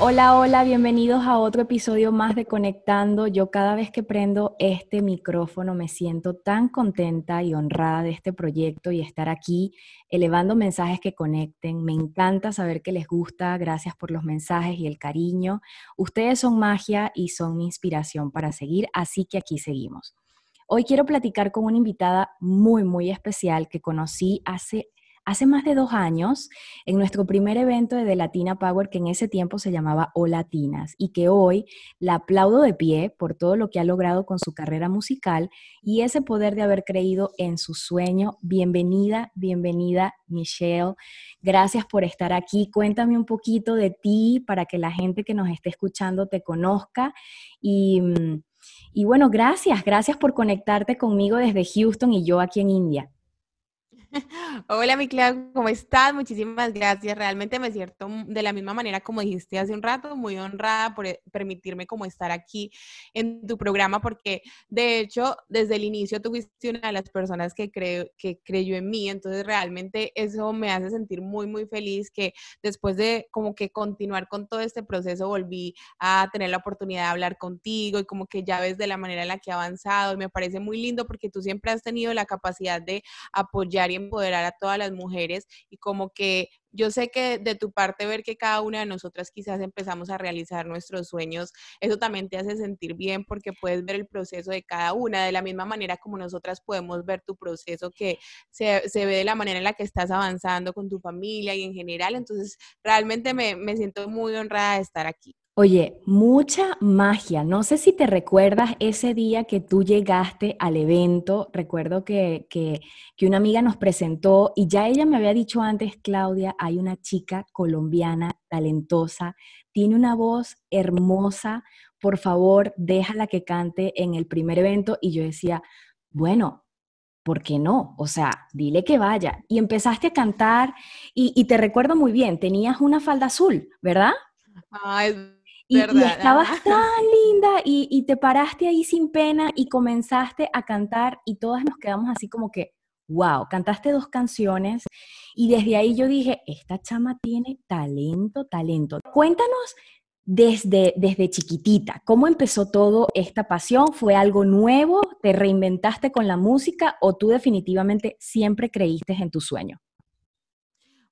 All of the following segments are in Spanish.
Hola, hola, bienvenidos a otro episodio más de Conectando. Yo cada vez que prendo este micrófono me siento tan contenta y honrada de este proyecto y estar aquí elevando mensajes que conecten. Me encanta saber que les gusta. Gracias por los mensajes y el cariño. Ustedes son magia y son mi inspiración para seguir, así que aquí seguimos. Hoy quiero platicar con una invitada muy, muy especial que conocí hace hace más de dos años en nuestro primer evento de Latina Power, que en ese tiempo se llamaba O Latinas, y que hoy la aplaudo de pie por todo lo que ha logrado con su carrera musical y ese poder de haber creído en su sueño. Bienvenida, bienvenida, Michelle. Gracias por estar aquí. Cuéntame un poquito de ti para que la gente que nos esté escuchando te conozca y... Y bueno, gracias, gracias por conectarte conmigo desde Houston y yo aquí en India. Hola, mi Clau, ¿cómo estás? Muchísimas gracias. Realmente me siento de la misma manera como dijiste hace un rato, muy honrada por eh, permitirme como estar aquí en tu programa, porque de hecho, desde el inicio tuviste una de las personas que, creo, que creyó en mí, entonces realmente eso me hace sentir muy, muy feliz que después de como que continuar con todo este proceso, volví a tener la oportunidad de hablar contigo y como que ya ves de la manera en la que he avanzado y me parece muy lindo porque tú siempre has tenido la capacidad de apoyar y empoderar a todas las mujeres y como que yo sé que de tu parte ver que cada una de nosotras quizás empezamos a realizar nuestros sueños, eso también te hace sentir bien porque puedes ver el proceso de cada una, de la misma manera como nosotras podemos ver tu proceso que se, se ve de la manera en la que estás avanzando con tu familia y en general. Entonces, realmente me, me siento muy honrada de estar aquí. Oye, mucha magia. No sé si te recuerdas ese día que tú llegaste al evento. Recuerdo que, que, una amiga nos presentó y ya ella me había dicho antes, Claudia, hay una chica colombiana talentosa, tiene una voz hermosa, por favor, déjala que cante en el primer evento. Y yo decía, bueno, ¿por qué no? O sea, dile que vaya. Y empezaste a cantar y, te recuerdo muy bien, tenías una falda azul, ¿verdad? Y, estabas tan linda y, te paraste ahí sin pena y comenzaste a cantar y todas nos quedamos así como que, wow, cantaste dos canciones y desde ahí yo dije, esta chama tiene talento, talento. Cuéntanos desde, desde chiquitita, ¿cómo empezó todo esta pasión? ¿Fue algo nuevo? ¿Te reinventaste con la música o tú definitivamente siempre creíste en tu sueño?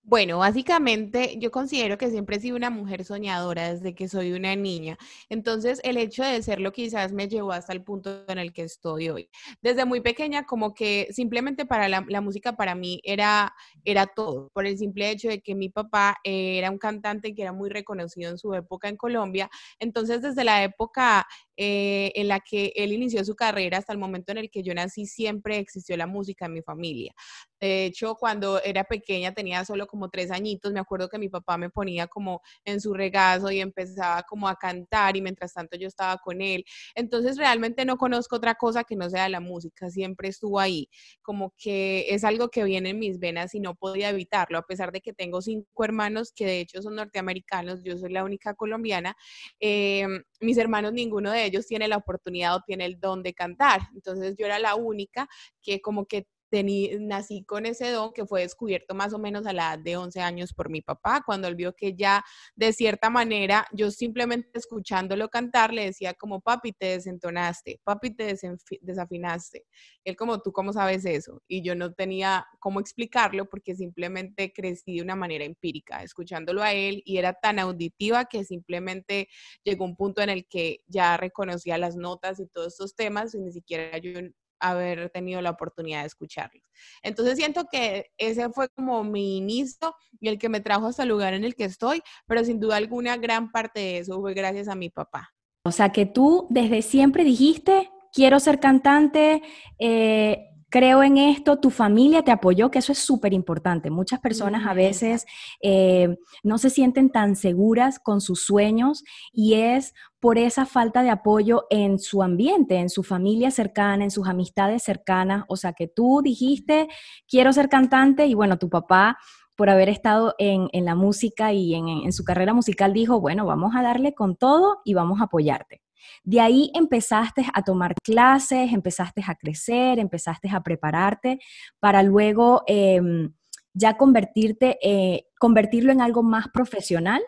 Bueno, básicamente yo considero que siempre he sido una mujer soñadora desde que soy una niña. Entonces, el hecho de serlo quizás me llevó hasta el punto en el que estoy hoy. Desde muy pequeña, como que simplemente para la, música para mí era, era todo, por el simple hecho de que mi papá era un cantante que era muy reconocido en su época en Colombia. Entonces, desde la época eh, en la que él inició su carrera hasta el momento en el que yo nací, siempre existió la música en mi familia. De hecho, cuando era pequeña, tenía solo como tres añitos, me acuerdo que mi papá me ponía como en su regazo y empezaba como a cantar y mientras tanto yo estaba con él. Entonces, realmente no conozco otra cosa que no sea la música, siempre estuvo ahí, como que es algo que viene en mis venas y no podía evitarlo, a pesar de que tengo cinco hermanos que de hecho son norteamericanos, yo soy la única colombiana. Em, mis hermanos, ninguno de ellos tiene la oportunidad o tiene el don de cantar. Entonces yo era la única que como que nací con ese don que fue descubierto más o menos a la edad de 11 años por mi papá, cuando él vio que ya de cierta manera yo simplemente escuchándolo cantar le decía como papi te desentonaste, papi te desafinaste. Él como tú, ¿cómo sabes eso? Y yo no tenía cómo explicarlo porque simplemente crecí de una manera empírica, escuchándolo a él y era tan auditiva que simplemente llegó un punto en el que ya reconocía las notas y todos estos temas y ni siquiera yo haber tenido la oportunidad de escucharlos. Entonces siento que ese fue como mi inicio y el que me trajo hasta el lugar en el que estoy, pero sin duda alguna gran parte de eso fue gracias a mi papá. O sea que tú desde siempre dijiste, quiero ser cantante, eh, creo en esto, tu familia te apoyó, que eso es súper importante. Muchas personas a veces eh, no se sienten tan seguras con sus sueños y es por esa falta de apoyo en su ambiente, en su familia cercana, en sus amistades cercanas. O sea, que tú dijiste, quiero ser cantante y bueno, tu papá por haber estado en, la música y en, en su carrera musical dijo, bueno, vamos a darle con todo y vamos a apoyarte. De ahí empezaste a tomar clases, empezaste a crecer, empezaste a prepararte para luego em, ya convertirte, eh, convertirlo en algo más profesional.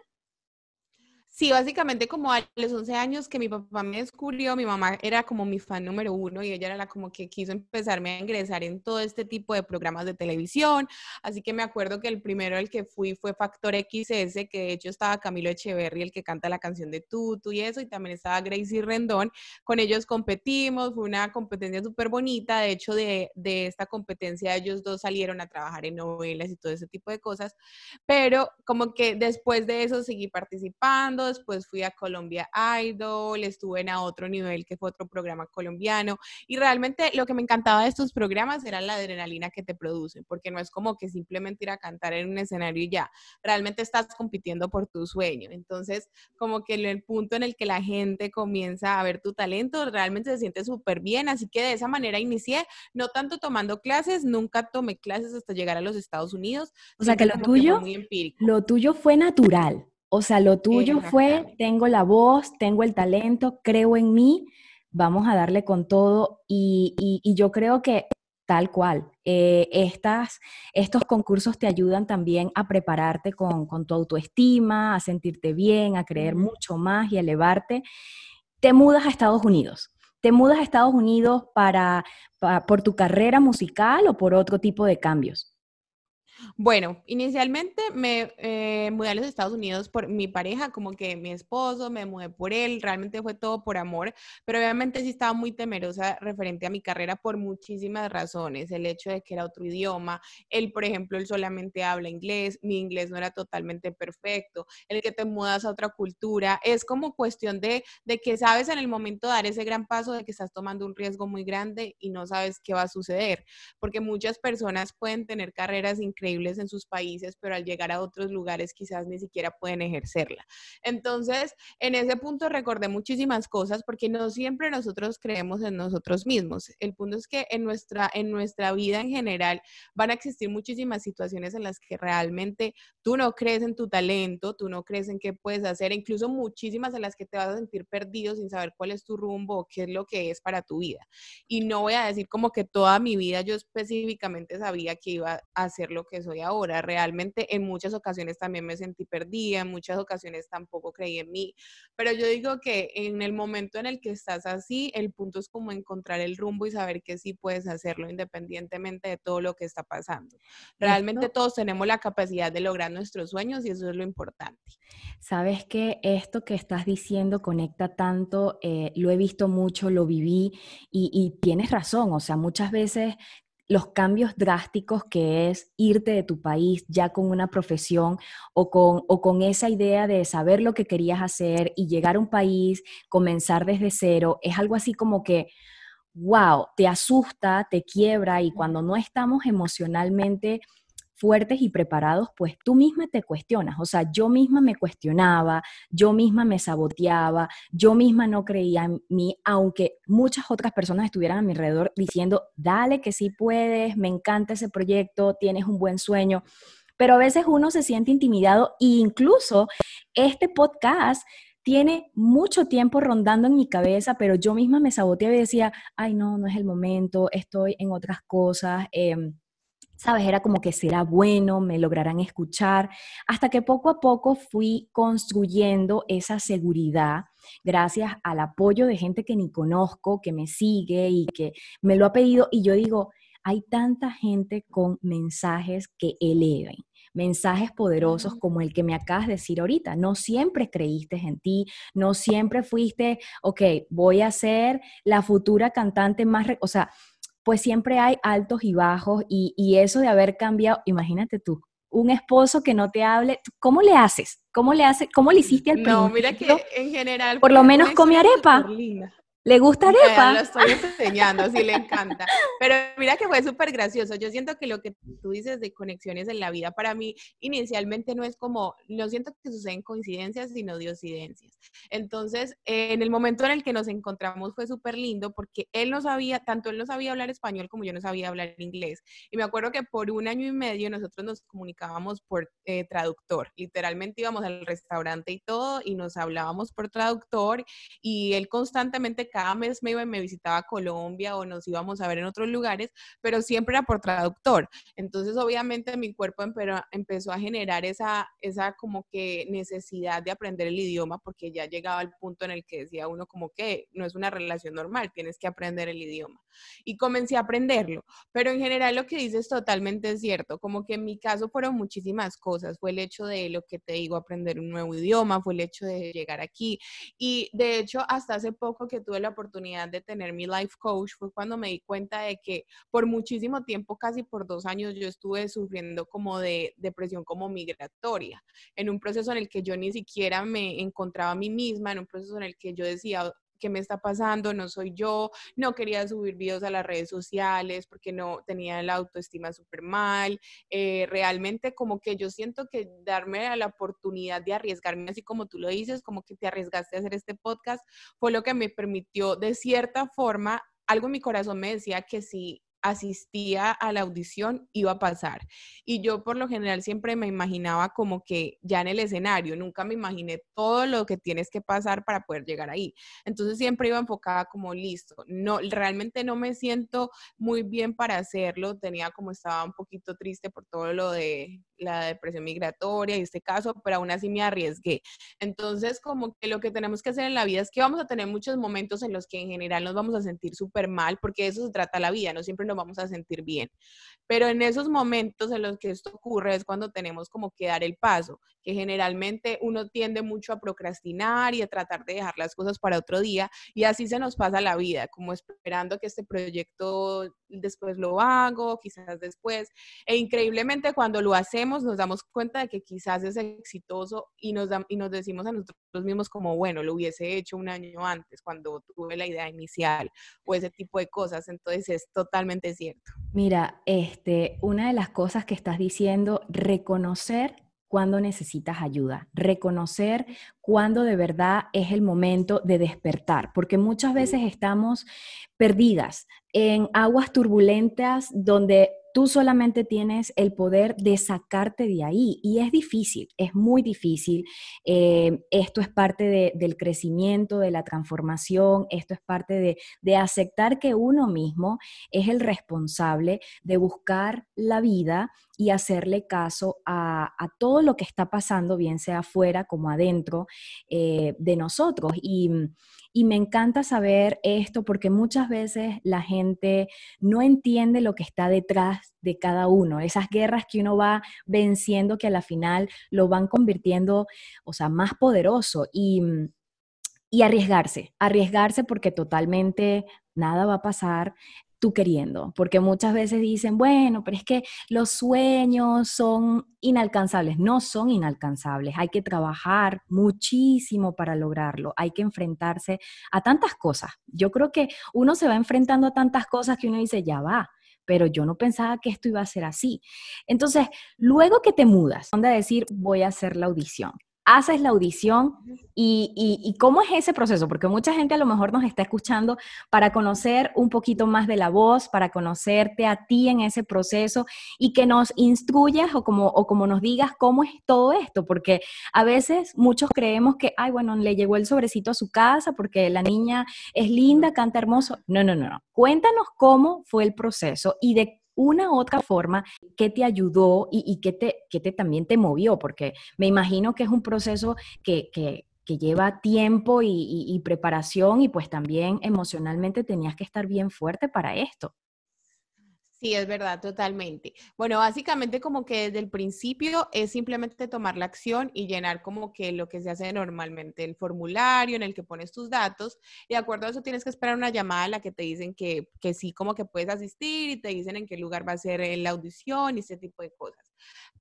Sí, básicamente como a los 11 años que mi papá me descubrió, mi mamá era como mi fan número uno y ella era la como que quiso empezarme a ingresar en todo este tipo de programas de televisión. Así que me acuerdo que el primero al que fui fue Factor XS, que de hecho estaba Camilo Echeverry, el que canta la canción de Tutu y eso, y también estaba Gracie Rendón. Con ellos competimos, fue una competencia súper bonita. De hecho, de, de esta competencia ellos dos salieron a trabajar en novelas y todo ese tipo de cosas. Pero como que después de eso seguí participando después fui a Colombia Idol, estuve en a otro nivel que fue otro programa colombiano y realmente lo que me encantaba de estos programas era la adrenalina que te producen, porque no es como que simplemente ir a cantar en un escenario y ya, realmente estás compitiendo por tu sueño. Entonces, como que el punto en el que la gente comienza a ver tu talento, realmente se siente súper bien, así que de esa manera inicié, no tanto tomando clases, nunca tomé clases hasta llegar a los Estados Unidos. O sea que lo tuyo, lo tuyo fue natural. O sea, lo tuyo fue, tengo la voz, tengo el talento, creo en mí, vamos a darle con todo y, yo creo que tal cual, eh, estas, estos concursos te ayudan también a prepararte con, tu autoestima, a sentirte bien, a creer mucho más y elevarte. Te mudas a Estados Unidos. ¿Te mudas a Estados Unidos para, por tu carrera musical o por otro tipo de cambios? Bueno, inicialmente me eh, mudé a los Estados Unidos por mi pareja, como que mi esposo, me mudé por él, realmente fue todo por amor, pero obviamente sí estaba muy temerosa referente a mi carrera por muchísimas razones, el hecho de que era otro idioma, él, por ejemplo, él solamente habla inglés, mi inglés no era totalmente perfecto, el que te mudas a otra cultura, es como cuestión de, de que sabes en el momento dar ese gran paso de que estás tomando un riesgo muy grande y no sabes qué va a suceder, porque muchas personas pueden tener carreras increíbles, en sus países, pero al llegar a otros lugares quizás ni siquiera pueden ejercerla. Entonces, en ese punto recordé muchísimas cosas porque no siempre nosotros creemos en nosotros mismos. El punto es que en nuestra, en nuestra vida en general van a existir muchísimas situaciones en las que realmente tú no crees en tu talento, tú no crees en qué puedes hacer, incluso muchísimas en las que te vas a sentir perdido sin saber cuál es tu rumbo o qué es lo que es para tu vida. Y no voy a decir como que toda mi vida yo específicamente sabía que iba a hacer lo que soy ahora. Realmente en muchas ocasiones también me sentí perdida, en muchas ocasiones tampoco creí en mí, pero yo digo que en el momento en el que estás así, el punto es como encontrar el rumbo y saber que sí puedes hacerlo independientemente de todo lo que está pasando. Realmente todos tenemos la capacidad de lograr nuestros sueños y eso es lo importante. Sabes que esto que estás diciendo conecta tanto, eh, lo he visto mucho, lo viví y, y tienes razón, o sea, muchas veces los cambios drásticos que es irte de tu país ya con una profesión o con, o con esa idea de saber lo que querías hacer y llegar a un país, comenzar desde cero, es algo así como que, wow, te asusta, te quiebra y cuando no estamos emocionalmente fuertes y preparados, pues tú misma te cuestionas. O sea, yo misma me cuestionaba, yo misma me saboteaba, yo misma no creía en mí, aunque muchas otras personas estuvieran a mi alrededor diciendo, dale que sí puedes, me encanta ese proyecto, tienes un buen sueño. Pero a veces uno se siente intimidado e incluso este podcast tiene mucho tiempo rondando en mi cabeza, pero yo misma me saboteaba y decía, ay, no, no es el momento, estoy en otras cosas. Eh, ¿sabes? Era como que será bueno, me lograrán escuchar, hasta que poco a poco fui construyendo esa seguridad gracias al apoyo de gente que ni conozco, que me sigue y que me lo ha pedido. Y yo digo, hay tanta gente con mensajes que eleven, mensajes poderosos como el que me acabas de decir ahorita. No siempre creíste en ti, no siempre fuiste, ok, voy a ser la futura cantante más, o sea, pues siempre hay altos y bajos y, eso de haber cambiado, imagínate tú, un esposo que no te hable, ¿cómo le haces? ¿Cómo le hace? ¿Cómo le hiciste al? No, mira que en general por lo menos come arepa. ¿Le gusta arepa? lo estoy enseñando, sí le encanta. Pero mira que fue súper gracioso. Yo siento que lo que tú dices de conexiones en la vida, para mí inicialmente no es como, no siento que suceden coincidencias, sino diosidencias. Entonces, en el momento en el que nos encontramos fue súper lindo porque él no sabía, tanto él no sabía hablar español como yo no sabía hablar inglés. Y me acuerdo que por un año y medio nosotros nos comunicábamos por eh, traductor. Literalmente íbamos al restaurante y todo y nos hablábamos por traductor y él constantemente cada mes me iba y me visitaba Colombia o nos íbamos a ver en otros lugares, pero siempre era por traductor. Entonces, obviamente, mi cuerpo empezó a generar esa, esa como que necesidad de aprender el idioma porque ya llegaba al punto en el que decía uno como que no es una relación normal, tienes que aprender el idioma. Y comencé a aprenderlo, pero en general lo que dices totalmente cierto, como que en mi caso fueron muchísimas cosas, fue el hecho de lo que te digo, aprender un nuevo idioma, fue el hecho de llegar aquí y de hecho hasta hace poco que tuve la oportunidad de tener mi life coach fue cuando me di cuenta de que por muchísimo tiempo, casi por dos años, yo estuve sufriendo como de depresión como migratoria, en un proceso en el que yo ni siquiera me encontraba a mí misma, en un proceso en el que yo decía, ¿qué me está pasando? No soy yo, no quería subir videos a las redes sociales porque no tenía la autoestima súper mal. Eh, realmente como que yo siento que darme la oportunidad de arriesgarme, así como tú lo dices, como que te arriesgaste a hacer este podcast, fue lo que me permitió de cierta forma, algo en mi corazón me decía que si asistía a la audición iba a pasar. Y yo por lo general siempre me imaginaba como que ya en el escenario, nunca me imaginé todo lo que tienes que pasar para poder llegar ahí. Entonces siempre iba enfocada como listo. No, realmente no me siento muy bien para hacerlo. Tenía como estaba un poquito triste por todo lo de la depresión migratoria y este caso, pero aún así me arriesgué. Entonces, como que lo que tenemos que hacer en la vida es que vamos a tener muchos momentos en los que en general nos vamos a sentir súper mal, porque eso se trata la vida, no siempre nos vamos a sentir bien. Pero en esos momentos en los que esto ocurre es cuando tenemos como que dar el paso, que generalmente uno tiende mucho a procrastinar y a tratar de dejar las cosas para otro día, y así se nos pasa la vida, como esperando que este proyecto después lo hago, quizás después. E increíblemente cuando lo hacemos nos damos cuenta de que quizás es exitoso y nos, y nos decimos a nosotros mismos como, bueno, lo hubiese hecho un año antes cuando tuve la idea inicial o ese tipo de cosas. Entonces es totalmente cierto. Mira, este, una de las cosas que estás diciendo, reconocer cuando necesitas ayuda, reconocer cuándo de verdad es el momento de despertar, porque muchas veces estamos perdidas en aguas turbulentas donde tú solamente tienes el poder de sacarte de ahí y es difícil, es muy difícil. Eh, esto es parte del crecimiento, de la transformación, esto es parte de, aceptar que uno mismo es el responsable de buscar la vida y hacerle caso a, todo lo que está pasando, bien sea afuera como adentro eh, de nosotros. Y me encanta saber esto porque muchas veces la gente no entiende lo que está detrás de cada uno, esas guerras que uno va venciendo que a la final lo van convirtiendo, o sea, más poderoso y, y arriesgarse, arriesgarse porque totalmente nada va a pasar, tú queriendo, porque muchas veces dicen, bueno, pero es que los sueños son inalcanzables, no son inalcanzables, hay que trabajar muchísimo para lograrlo, hay que enfrentarse a tantas cosas. Yo creo que uno se va enfrentando a tantas cosas que uno dice, ya va, pero yo no pensaba que esto iba a ser así. Entonces, luego que te mudas, donde decir, voy a hacer la audición haces la audición y, cómo es ese proceso, porque mucha gente a lo mejor nos está escuchando para conocer un poquito más de la voz, para conocerte a ti en ese proceso y que nos instruyas o como, o como nos digas cómo es todo esto, porque a veces muchos creemos que, ay, bueno, le llegó el sobrecito a su casa porque la niña es linda, canta hermoso. No, no, no, no. Cuéntanos cómo fue el proceso y de una u otra forma que te ayudó y, que, te, que te también te movió, porque me imagino que es un proceso que, que, lleva tiempo y, y, preparación y pues también emocionalmente tenías que estar bien fuerte para esto. Sí, es verdad, totalmente. Bueno, básicamente como que desde el principio es simplemente tomar la acción y llenar como que lo que se hace normalmente, el formulario en el que pones tus datos y de acuerdo a eso tienes que esperar una llamada en la que te dicen que, que sí, como que puedes asistir y te dicen en qué lugar va a ser la audición y ese tipo de cosas.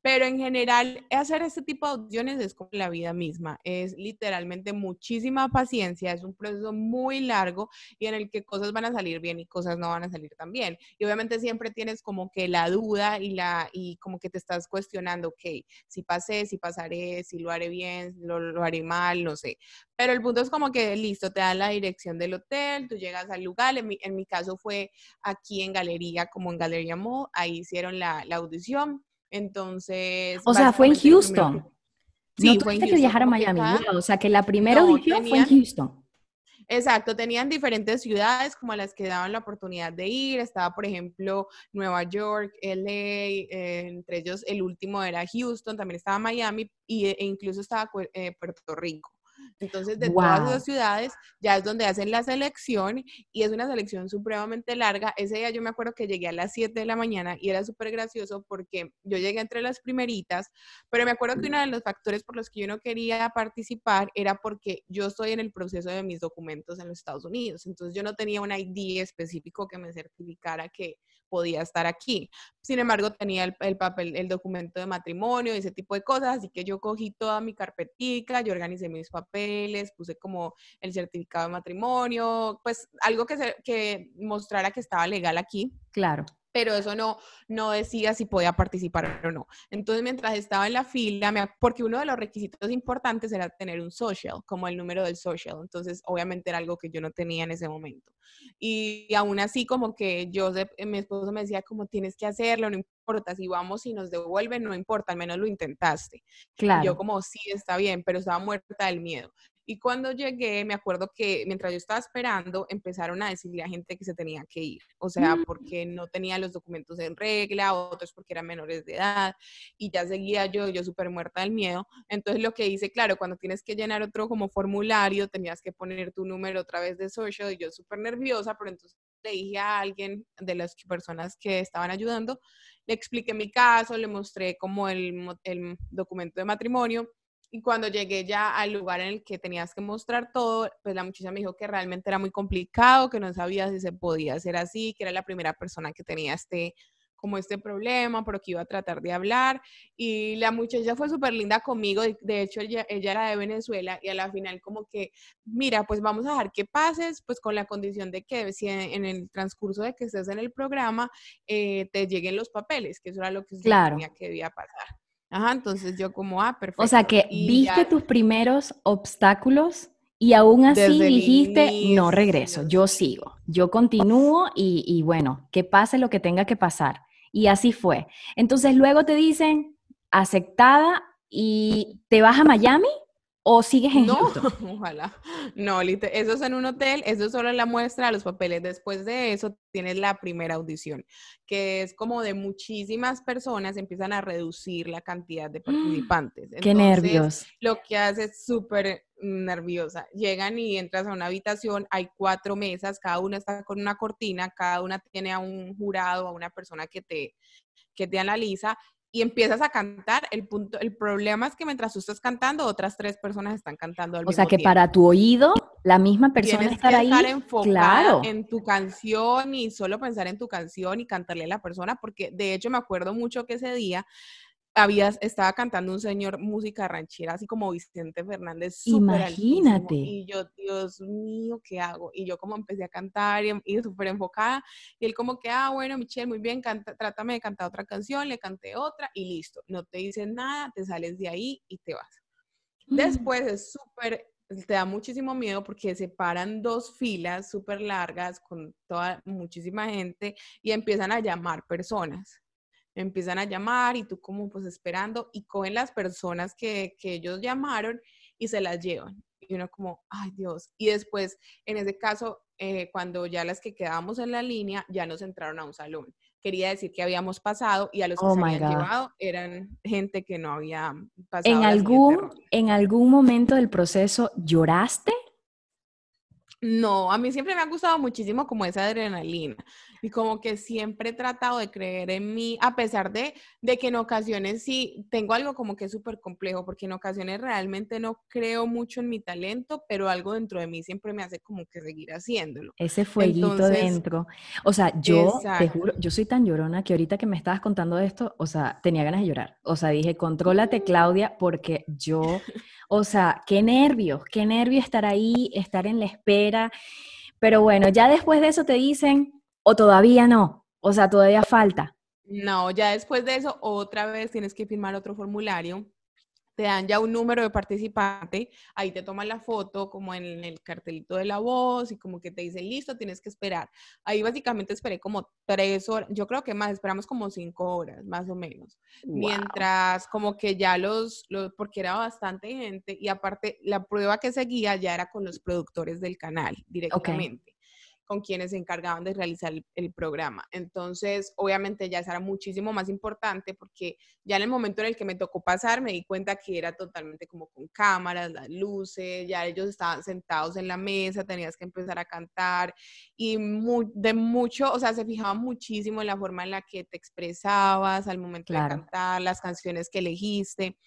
Pero en general, hacer este tipo de audiciones es como la vida misma. Es literalmente muchísima paciencia, es un proceso muy largo y en el que cosas van a salir bien y cosas no van a salir tan bien. Y obviamente siempre tienes como que la duda y, la, y como que te estás cuestionando, ok, si pasé, si pasaré, si lo haré bien, lo, lo haré mal, no sé. Pero el punto es como que listo, te dan la dirección del hotel, tú llegas al lugar. En mi, en mi caso fue aquí en Galería, como en Galería Mall, ahí hicieron la, la audición entonces. O sea, fue en Houston. Sí, no fue que viajar a Miami. o sea, que la primera audición fue en Houston. Exacto, tenían diferentes ciudades como las que daban la oportunidad de ir. Estaba, por ejemplo, Nueva York, LA, eh, entre ellos el último era Houston, también estaba Miami e incluso estaba eh, Puerto Rico. Entonces, de todas esas ciudades, ya es donde hacen la selección y es una selección supremamente larga. Ese día yo me acuerdo que llegué a las 7 de la mañana y era súper gracioso porque yo llegué entre las primeritas, pero me acuerdo que uno de los factores por los que yo no quería participar era porque yo estoy en el proceso de mis documentos en los Estados Unidos. Entonces, yo no tenía un ID específico que me certificara que podía estar aquí. Sin embargo, tenía el, papel, el documento de matrimonio, ese tipo de cosas, así que yo cogí toda mi carpetica, yo organicé mis papeles, puse como el certificado de matrimonio, pues algo que, que mostrara que estaba legal aquí. Claro pero eso no, no decía si podía participar o no. Entonces, mientras estaba en la fila, porque uno de los requisitos importantes era tener un social, como el número del social. Entonces, obviamente era algo que yo no tenía en ese momento. Y, aún así, como que yo, mi esposo me decía, como tienes que hacerlo, no importa, si vamos y nos devuelven, no importa, al menos lo intentaste. Claro. yo como, sí, está bien, pero estaba muerta del miedo. Y cuando llegué, me acuerdo que mientras yo estaba esperando, empezaron a decirle a gente que se tenía que ir. O sea, mm. porque no tenía los documentos en regla, otros porque eran menores de edad. Y ya seguía yo, yo súper muerta del miedo. Entonces lo que hice, claro, cuando tienes que llenar otro como formulario, tenías que poner tu número otra vez de social. Y yo súper nerviosa, pero entonces le dije a alguien de las personas que estaban ayudando, le expliqué mi caso, le mostré como el, el documento de matrimonio y cuando llegué ya al lugar en el que tenías que mostrar todo, pues la muchacha me dijo que realmente era muy complicado, que no sabía si se podía hacer así, que era la primera persona que tenía este como este problema, pero que iba a tratar de hablar. Y la muchacha fue súper linda conmigo, de, hecho ella, ella, era de Venezuela y a la final como que, mira, pues vamos a dejar que pases, pues con la condición de que si en, el transcurso de que estés en el programa eh, te lleguen los papeles, que eso era lo que, claro. que debía pasar. Ajá, entonces yo como, ah, perfecto. O sea que viste tus primeros obstáculos y aún así dijiste, no regreso, yo sigo, yo continúo y, y, bueno, que pase lo que tenga que pasar. Y así fue. Entonces luego te dicen, aceptada y te vas a Miami ¿O sigues en no, ojalá. No, eso es en un hotel, eso es solo la muestra de los papeles. Después de eso tienes la primera audición, que es como de muchísimas personas, empiezan a reducir la cantidad de participantes. Qué nervios. Lo que hace es súper nerviosa. Llegan y entras a una habitación, hay cuatro mesas, cada una está con una cortina, cada una tiene a un jurado, a una persona que te, que te analiza y empiezas a cantar, el punto, el problema es que mientras tú estás cantando, otras tres personas están cantando al o sea que para tu oído, la misma persona Tienes estar que ahí. Estar enfocada en tu canción y solo pensar en tu canción y cantarle a la persona, porque de hecho me acuerdo mucho que ese día estaba cantando un señor música ranchera, así como Vicente Fernández. Imagínate. Y yo, Dios mío, ¿qué hago? Y yo como empecé a cantar y, y súper enfocada. Y él como que, ah, bueno, Michelle, muy bien, canta, trátame de cantar otra canción, le canté otra y listo. No te dicen nada, te sales de ahí y te vas. Mm. Después es súper te da muchísimo miedo porque se paran dos filas súper largas con toda muchísima gente y empiezan a llamar personas empiezan a llamar y tú como pues esperando y cogen las personas que, que ellos llamaron y se las llevan. Y uno como, ay Dios. Y después, en ese caso, eh, cuando ya las que quedábamos en la línea, ya nos entraron a un salón. Quería decir que habíamos pasado y a los que oh se habían llevado eran gente que no había pasado. ¿En algún, ¿En algún momento del proceso lloraste? No, a mí siempre me ha gustado muchísimo como esa adrenalina y como que siempre he tratado de creer en mí, a pesar de, de que en ocasiones sí tengo algo como que es súper complejo, porque en ocasiones realmente no creo mucho en mi talento, pero algo dentro de mí siempre me hace como que seguir haciéndolo. Ese fueguito dentro. O sea, yo te juro, yo soy tan llorona que ahorita que me estabas contando esto, o sea, tenía ganas de llorar. O sea, dije, contrólate Claudia, porque yo... O sea, qué nervios, qué nervio estar ahí, estar en la espera. Pero bueno, ya después de eso te dicen, o todavía no, o sea, todavía falta. No, ya después de eso, otra vez tienes que firmar otro formulario te dan ya un número de participante, ahí te toman la foto como en el cartelito de la voz y como que te dicen, listo, tienes que esperar. Ahí básicamente esperé como tres horas, yo creo que más, esperamos como cinco horas, más o menos. Mientras como que ya los, los, porque era bastante gente y aparte la prueba que seguía ya era con los productores del canal directamente con quienes se encargaban de realizar el, programa. Entonces, obviamente ya era muchísimo más importante porque ya en el momento en el que me tocó pasar me di cuenta que era totalmente como con cámaras, las luces, ya ellos estaban sentados en la mesa, tenías que empezar a cantar y de mucho, o sea, se fijaban muchísimo en la forma en la que te expresabas al momento de cantar, las canciones que elegiste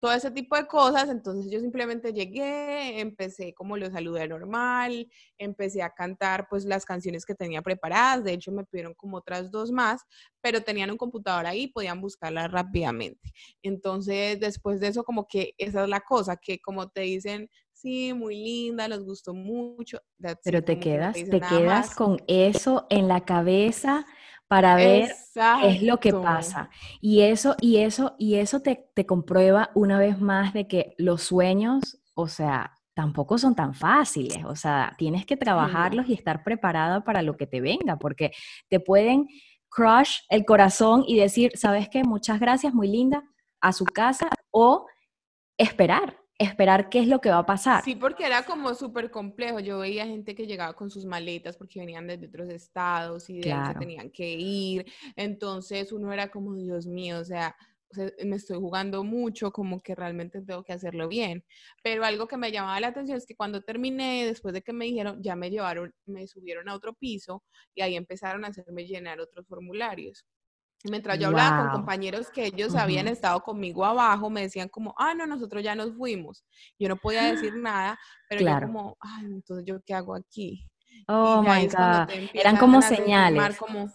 todo ese tipo de cosas. Entonces yo simplemente llegué, empecé como lo saludé normal, empecé a cantar pues las canciones que tenía preparadas. De hecho me pidieron como otras dos más, pero tenían un computador ahí, podían buscarlas rápidamente. Entonces después de eso como que esa es la cosa, que como te dicen, sí, muy linda, nos gustó mucho. Pero te quedas, te quedas con eso en la cabeza para ver qué es lo que pasa. Y eso, y eso, y eso te, te comprueba una vez más de que los sueños, o sea, tampoco son tan fáciles. O sea, tienes que trabajarlos y estar preparada para lo que te venga, porque te pueden crush el corazón y decir, ¿sabes qué? Muchas gracias, muy linda, a su casa, o esperar esperar qué es lo que va a pasar. Sí, porque era como súper complejo. Yo veía gente que llegaba con sus maletas porque venían desde otros estados y de ahí se tenían que ir. Entonces uno era como, Dios mío, o sea, me estoy jugando mucho, como que realmente tengo que hacerlo bien. Pero algo que me llamaba la atención es que cuando terminé, después de que me dijeron, ya me llevaron, me subieron a otro piso y ahí empezaron a hacerme llenar otros formularios. Mientras yo hablaba con compañeros que ellos habían estado conmigo abajo, me decían como, ah, no, nosotros ya nos fuimos. Yo no podía decir nada, pero yo como, ay, entonces yo qué hago aquí. Oh my God. Eran como señales. Como,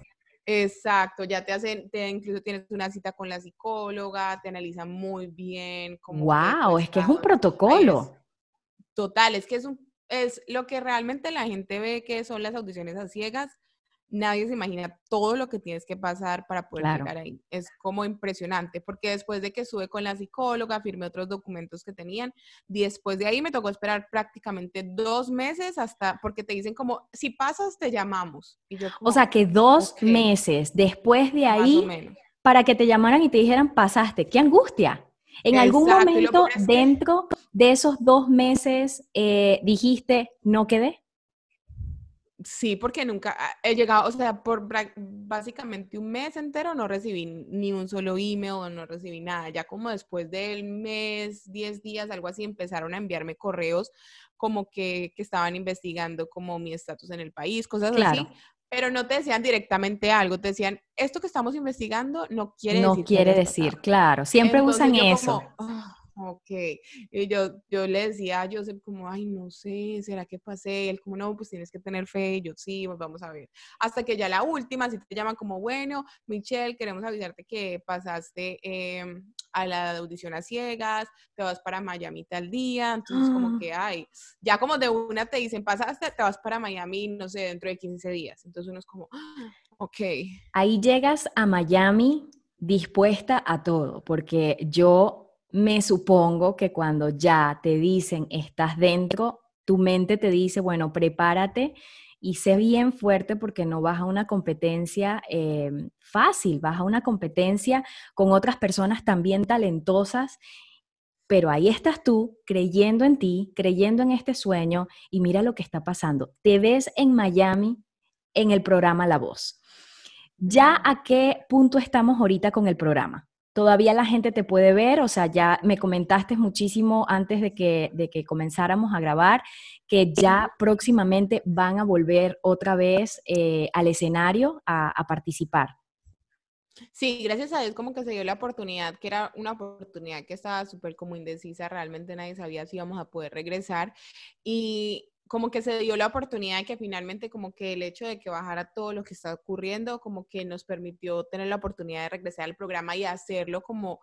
exacto, ya te hacen, te, incluso tienes una cita con la psicóloga, te analizan muy bien. Como wow, es que es un protocolo. total, es que es un, es lo que realmente la gente ve que son las audiciones a ciegas nadie se imagina todo lo que tienes que pasar para poder llegar ahí. Es como impresionante, porque después de que estuve con la psicóloga, firmé otros documentos que tenían, después de ahí me tocó esperar prácticamente dos meses hasta, porque te dicen como, si pasas, te llamamos. o sea, que dos meses después de ahí, para que te llamaran y te dijeran, pasaste. ¡Qué angustia! En algún momento dentro de esos dos meses eh, dijiste, no quedé. Sí, porque nunca ah, he llegado, o sea, por básicamente un mes entero no recibí ni un solo email o no recibí nada. Ya como después del mes, 10 días, algo así, empezaron a enviarme correos como que, estaban investigando como mi estatus en el país, cosas así. Pero no te decían directamente algo, te decían, esto que estamos investigando no quiere decir. No quiere decir, claro, siempre usan eso. Ah, Ok, y yo, yo le decía a Joseph como, ay, no sé, ¿será que pasé? él como, no, pues tienes que tener fe, y yo sí, pues vamos a ver. Hasta que ya la última, si te llaman como, bueno, Michelle, queremos avisarte que pasaste em, a la audición a ciegas, te vas para Miami tal día, entonces como que, ay, ya como de una te dicen, pasaste, te vas para Miami, no sé, dentro de 15 días. Entonces uno es como, ah, ok. Ahí llegas a Miami dispuesta a todo, porque yo me supongo que cuando ya te dicen estás dentro, tu mente te dice, bueno, prepárate y sé bien fuerte porque no vas a una competencia eh, fácil, vas a una competencia con otras personas también talentosas, pero ahí estás tú creyendo en ti, creyendo en este sueño y mira lo que está pasando. Te ves en Miami en el programa La Voz. ¿Ya a qué punto estamos ahorita con el programa? Todavía la gente te puede ver, o sea, ya me comentaste muchísimo antes de que, de que comenzáramos a grabar que ya próximamente van a volver otra vez eh, al escenario a, participar. Sí, gracias a Dios como que se dio la oportunidad, que era una oportunidad que estaba súper como indecisa, realmente nadie sabía si íbamos a poder regresar y como que se dio la oportunidad de que finalmente como que el hecho de que bajara todo lo que está ocurriendo, como que nos permitió tener la oportunidad de regresar al programa y hacerlo como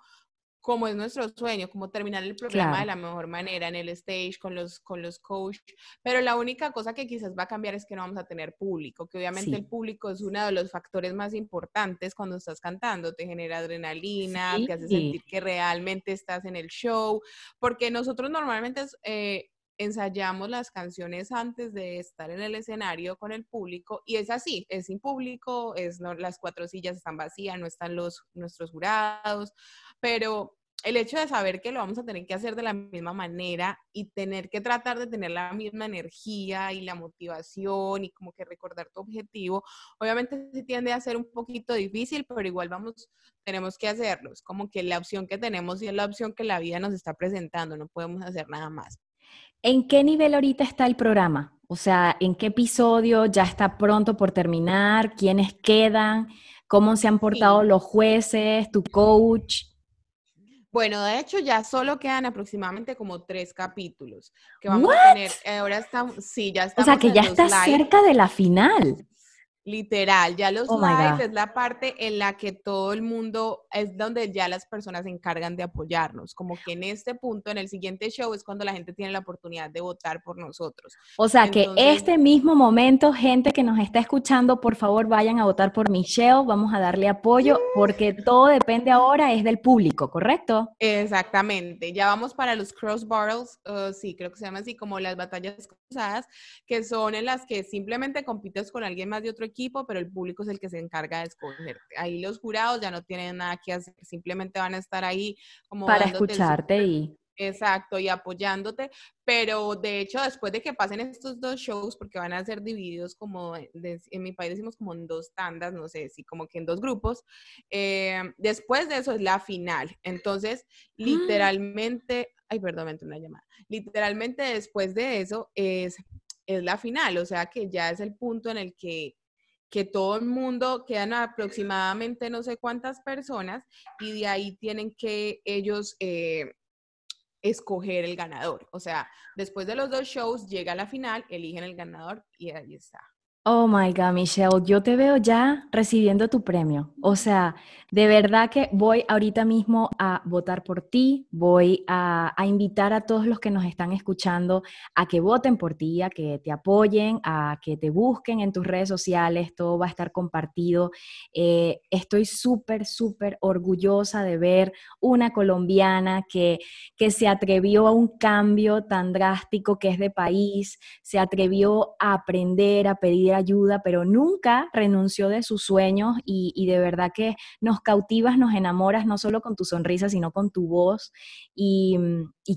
como es nuestro sueño, como terminar el programa de la mejor manera en el stage con los, con los coaches. Pero la única cosa que quizás va a cambiar es que no vamos a tener público, que obviamente el público es uno de los factores más importantes cuando estás cantando, te genera adrenalina, te hace sentir que realmente estás en el show, porque nosotros normalmente eh, ensayamos las canciones antes de estar en el escenario con el público y es así, es sin público, es no, las cuatro sillas están vacías, no están los nuestros jurados, pero el hecho de saber que lo vamos a tener que hacer de la misma manera y tener que tratar de tener la misma energía y la motivación y como que recordar tu objetivo, obviamente se tiende a ser un poquito difícil, pero igual vamos, tenemos que hacerlo. Es como que la opción que tenemos y es la opción que la vida nos está presentando, no podemos hacer nada más. ¿En qué nivel ahorita está el programa? O sea, ¿en qué episodio ya está pronto por terminar? ¿Quiénes quedan? ¿Cómo se han portado los jueces, tu coach? Bueno, de hecho ya solo quedan aproximadamente como tres capítulos que vamos a tener. Ahora estamos, sí, ya estamos. O sea que ya está cerca de la final. Literal, ya los oh live es la parte en la que todo el mundo, es donde ya las personas se encargan de apoyarnos. Como que en este punto, en el siguiente show, es cuando la gente tiene la oportunidad de votar por nosotros. O sea que este mismo momento, gente que nos está escuchando, por favor vayan a votar por Michelle, vamos a darle apoyo, porque todo depende ahora es del público, ¿correcto? Exactamente, ya vamos para los cross barrels, uh, sí, creo que se llama así, como las batallas cruzadas, que son en las que simplemente compites con alguien más de otro equipo, pero el público es el que se encarga de escoger. Ahí los jurados ya no tienen nada que hacer, simplemente van a estar ahí como para escucharte y Exacto, y apoyándote, pero de hecho después de que pasen estos dos shows, porque van a ser divididos como, en mi país decimos como en dos tandas, no sé, si como que en dos grupos, eh, después de eso es la final. Entonces, ah. literalmente, ay, perdón, me entró una llamada, literalmente después de eso es, es la final, o sea que ya es el punto en el que que todo el mundo, quedan aproximadamente no sé cuántas personas y de ahí tienen que ellos eh, escoger el ganador. O sea, después de los dos shows llega la final, eligen el ganador y ahí está. Oh my God, Michelle, yo te veo ya recibiendo tu premio. O sea, de verdad que voy ahorita mismo a votar por ti, voy a, invitar a todos los que nos están escuchando a que voten por ti, a que te apoyen, a que te busquen en tus redes sociales, todo va a estar compartido. Eh, estoy súper, súper orgullosa de ver una colombiana que, que se atrevió a un cambio tan drástico que es de país, se atrevió a aprender, a pedir ayuda, pero nunca renunció de sus sueños y, de verdad que nos cautivas, nos enamoras, no solo con tu sonrisa, sino con tu voz. Y,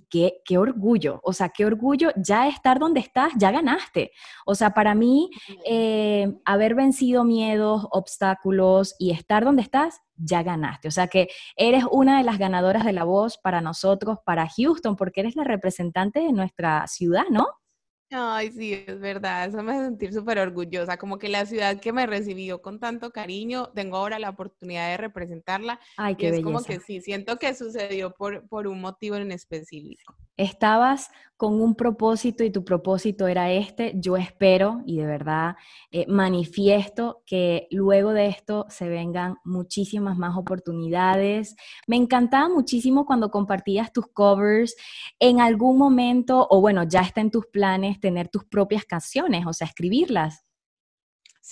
qué, qué orgullo, o sea, qué orgullo ya estar donde estás, ya ganaste. O sea, para mí, eh, haber vencido miedos, obstáculos y estar donde estás, ya ganaste. O sea que eres una de las ganadoras de la voz para nosotros, para Houston, porque eres la representante de nuestra ciudad, ¿no? Ay, sí, es verdad, eso me hace sentir súper orgullosa, como que la ciudad que me recibió con tanto cariño, tengo ahora la oportunidad de representarla. Ay, qué y es como que sí, siento que sucedió por, por un motivo en específico. Estabas con un propósito y tu propósito era este. Yo espero y de verdad eh, manifiesto que luego de esto se vengan muchísimas más oportunidades. Me encantaba muchísimo cuando compartías tus covers en algún momento, o bueno, ya está en tus planes tener tus propias canciones, o sea, escribirlas.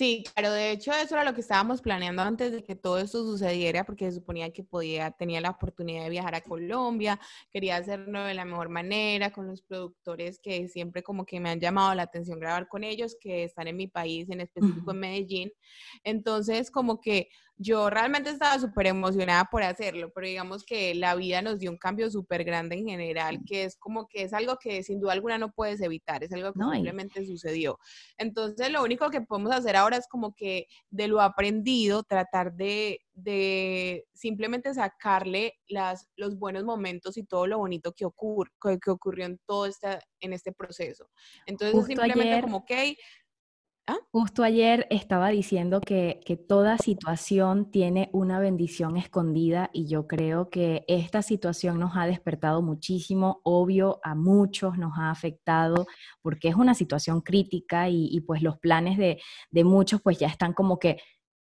Sí, claro, de hecho eso era lo que estábamos planeando antes de que todo esto sucediera, porque se suponía que podía, tenía la oportunidad de viajar a Colombia, quería hacerlo de la mejor manera, con los productores que siempre como que me han llamado la atención grabar con ellos, que están en mi país, en específico en Medellín. Entonces, como que yo realmente estaba súper emocionada por hacerlo, pero digamos que la vida nos dio un cambio súper grande en general, que es como que es algo que sin duda alguna no puedes evitar, es algo que simplemente sucedió. Entonces, lo único que podemos hacer ahora es como que de lo aprendido, tratar de, de simplemente sacarle las, los buenos momentos y todo lo bonito que, ocurre, que, ocurrió en todo este, en este proceso. Entonces, simplemente como, ok, ¿Ah? Justo ayer estaba diciendo que, que, toda situación tiene una bendición escondida y yo creo que esta situación nos ha despertado muchísimo, obvio, a muchos nos ha afectado porque es una situación crítica y, pues los planes de, de muchos pues ya están como que,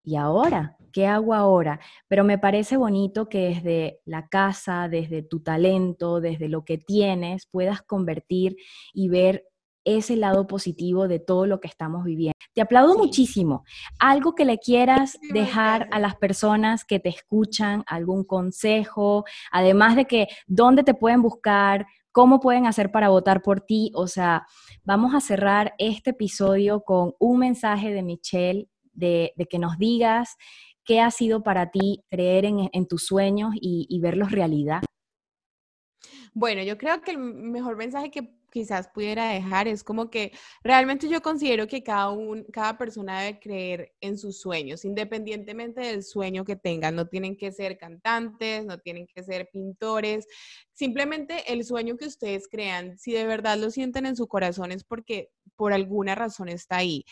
¿y ahora? ¿Qué hago ahora? Pero me parece bonito que desde la casa, desde tu talento, desde lo que tienes, puedas convertir y ver ese lado positivo de todo lo que estamos viviendo. Te aplaudo muchísimo. Algo que le quieras dejar a las personas que te escuchan, algún consejo, además de que dónde te pueden buscar, cómo pueden hacer para votar por ti. O sea, vamos a cerrar este episodio con un mensaje de Michelle de, que nos digas qué ha sido para ti creer en, tus sueños y, y verlos realidad. Bueno, yo creo que el mejor mensaje que quizás pudiera dejar es como que realmente yo considero que cada, un, cada persona debe creer en sus sueños, independientemente del sueño que tengan. No tienen que ser cantantes, no tienen que ser pintores, simplemente el sueño que ustedes crean, si de verdad lo sienten en su corazón es porque por alguna razón está ahí.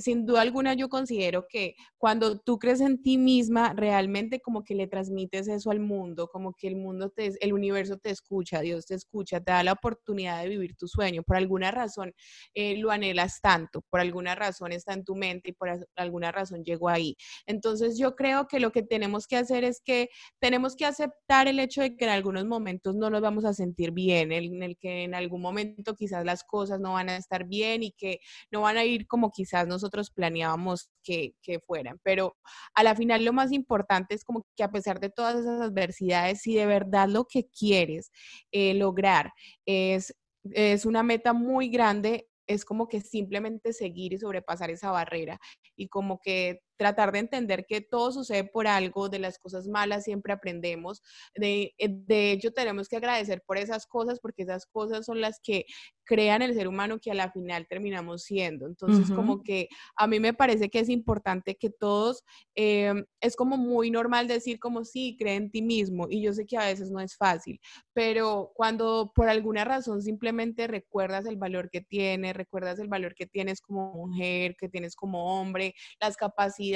sin duda alguna yo considero que cuando tú crees en ti misma, realmente como que le transmites eso al mundo, como que el mundo te, el universo te escucha, Dios te escucha, te da la oportunidad de vivir tu sueño. Por alguna razón eh, lo anhelas tanto, por alguna razón está en tu mente y por alguna razón llegó ahí. Entonces yo creo que lo que tenemos que hacer es que tenemos que aceptar el hecho de que en algunos momentos no nos vamos a sentir bien, en el que en algún momento quizás las cosas no van a estar bien y que no van a ir como quizás nosotros planeábamos que, fueran. Pero a la final lo más importante es como que a pesar de todas esas adversidades, si de verdad lo que quieres eh, lograr es es una meta muy grande, es como que simplemente seguir y sobrepasar esa barrera y como que tratar de entender que todo sucede por algo, de las cosas malas siempre aprendemos, de, eh, de hecho tenemos que agradecer por esas cosas porque esas cosas son las que crean el ser humano que a la final terminamos siendo. Entonces, como que a mí me parece que es importante que todos, em, es como muy normal decir como sí, cree en ti mismo y yo sé que a veces no es fácil, pero cuando por alguna razón simplemente recuerdas el valor que tienes, recuerdas el valor que tienes como mujer, que tienes como hombre, las capacidades,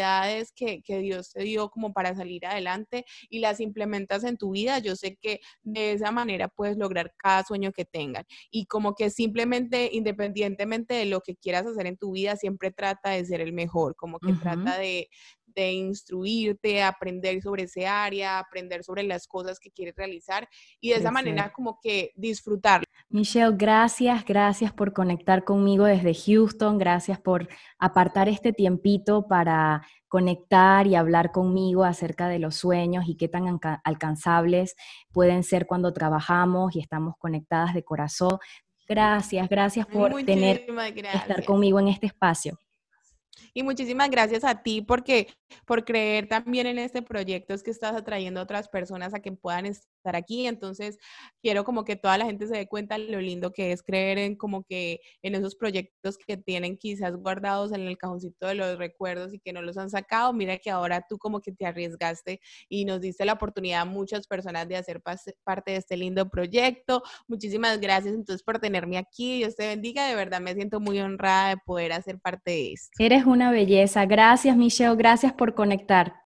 que, que, Dios te dio como para salir adelante y las implementas en tu vida, yo sé que de esa manera puedes lograr cada sueño que tengas. Y como que simplemente, independientemente de lo que quieras hacer en tu vida, siempre trata de ser el mejor, como que trata de, de instruirte, aprender sobre ese área, aprender sobre las cosas que quieres realizar y de esa manera como que disfrutarlo. Michelle, gracias, gracias por conectar conmigo desde Houston, gracias por apartar este tiempito para conectar y hablar conmigo acerca de los sueños y qué tan alcanzables pueden ser cuando trabajamos y estamos conectadas de corazón. Gracias, gracias por tener estar conmigo en este espacio. Y muchísimas gracias a ti porque por creer también en este proyecto es que estás atrayendo a otras personas a que puedan estar aquí. Entonces, quiero como que toda la gente se dé cuenta lo lindo que es creer en como que en esos proyectos que tienen quizás guardados en el cajoncito de los recuerdos y que no los han sacado. Mira que ahora tú como que te arriesgaste y nos diste la oportunidad a muchas personas de hacer parte de este lindo proyecto. Muchísimas gracias entonces por tenerme aquí. Dios te bendiga. De verdad me siento muy honrada de poder hacer parte de esto. Eres belleza. Gracias, Michelle. Gracias por conectar.